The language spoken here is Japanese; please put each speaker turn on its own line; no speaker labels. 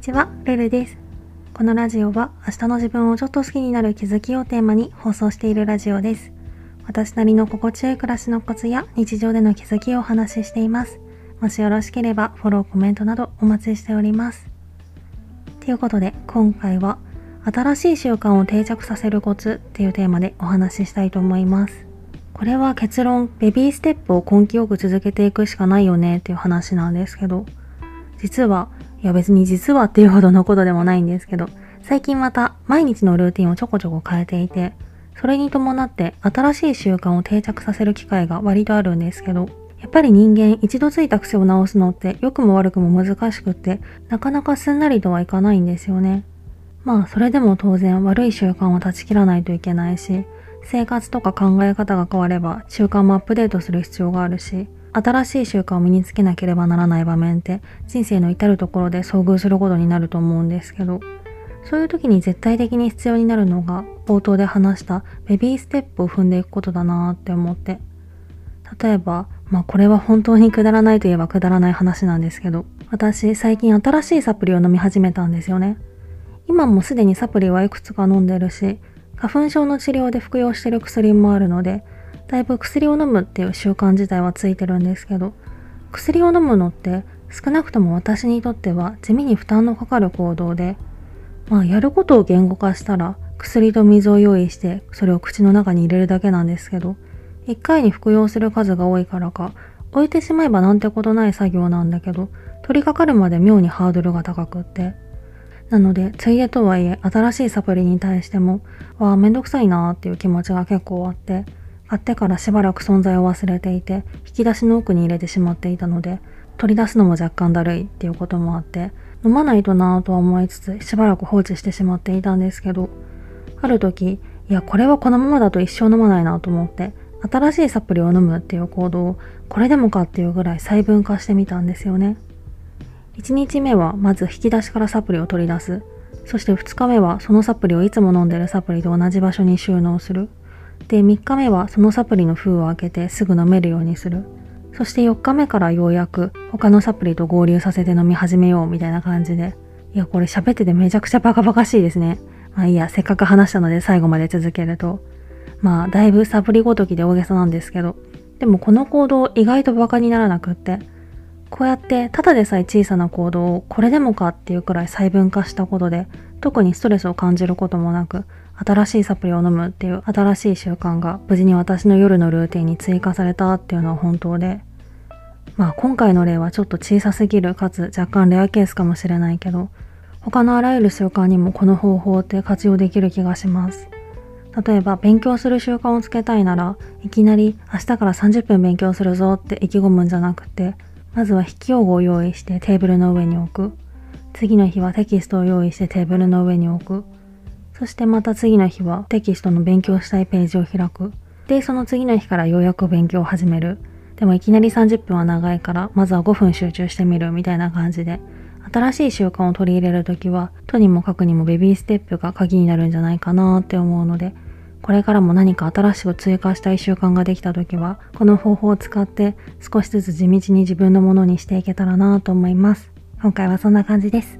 にちは、ルルです。このラジオは明日の自分をちょっと好きになる気づきをテーマに放送しているラジオです。私なりの心地よい暮らしのコツや日常での気づきをお話ししています。もしよろしければフォロー、コメントなどお待ちしております。ということで今回は新しい習慣を定着させるコツっていうテーマでお話ししたいと思います。これは結論、ベビーステップを根気よく続けていくしかないよねっていう話なんですけど、実は、いや別に実はっていうほどのことでもないんですけど、最近また毎日のルーティンをちょこちょこ変えていて、それに伴って新しい習慣を定着させる機会が割とあるんですけど、やっぱり人間一度ついた癖を直すのって良くも悪くも難しくって、なかなかすんなりとはいかないんですよね。まあそれでも当然悪い習慣を断ち切らないといけないし、生活とか考え方が変われば習慣もアップデートする必要があるし、新しい習慣を身につけなければならない場面って人生の至るところで遭遇することになると思うんですけど、そういう時に絶対的に必要になるのが冒頭で話したベビーステップを踏んでいくことだなって思って。例えば、まあこれは本当にくだらないといえばくだらない話なんですけど、私最近新しいサプリを飲み始めたんですよね。今もすでにサプリはいくつか飲んでるし、花粉症の治療で服用してる薬もあるので、だいぶ薬を飲むっていう習慣自体はついてるんですけど、薬を飲むのって少なくとも私にとっては地味に負担のかかる行動で、まあやることを言語化したら薬と水を用意してそれを口の中に入れるだけなんですけど、一回に服用する数が多いからか、置いてしまえばなんてことない作業なんだけど、取り掛かるまで妙にハードルが高くって。なので、ついでとはいえ、新しいサプリに対しても、わあ、めんどくさいなーっていう気持ちが結構あって、買ってからしばらく存在を忘れていて、引き出しの奥に入れてしまっていたので、取り出すのも若干だるいっていうこともあって、飲まないとなぁとは思いつつ、しばらく放置してしまっていたんですけど、ある時、いや、これはこのままだと一生飲まないなと思って、新しいサプリを飲むっていう行動を、これでもかっていうぐらい細分化してみたんですよね。1日目はまず引き出しからサプリを取り出す。そして2日目はそのサプリをいつも飲んでるサプリと同じ場所に収納する。で、3日目はそのサプリの封を開けてすぐ飲めるようにする。そして4日目からようやく他のサプリと合流させて飲み始めようみたいな感じで。いや、これ喋っててめちゃくちゃバカバカしいですね。まあいいや、せっかく話したので最後まで続けると。まあ、だいぶサプリごときで大げさなんですけど。でもこの行動意外とバカにならなくって。こうやってただでさえ小さな行動をこれでもかっていうくらい細分化したことで特にストレスを感じることもなく新しいサプリを飲むっていう新しい習慣が無事に私の夜のルーティンに追加されたっていうのは本当で、まあ今回の例はちょっと小さすぎるかつ若干レアケースかもしれないけど、他のあらゆる習慣にもこの方法って活用できる気がします。例えば勉強する習慣をつけたいならいきなり明日から30分勉強するぞって意気込むんじゃなくてまずは筆記用具を用意してテーブルの上に置く次の日はテキストを用意してテーブルの上に置くそしてまた次の日はテキストの勉強したいページを開く。で、その次の日からようやく勉強を始める。でもいきなり30分は長いから、まずは5分集中してみるみたいな感じで、新しい習慣を取り入れるときは、とにもかくにもベビーステップが鍵になるんじゃないかなって思うので、これからも何か新しく追加したい習慣ができたときは、この方法を使って少しずつ地道に自分のものにしていけたらなと思います。今回はそんな感じです。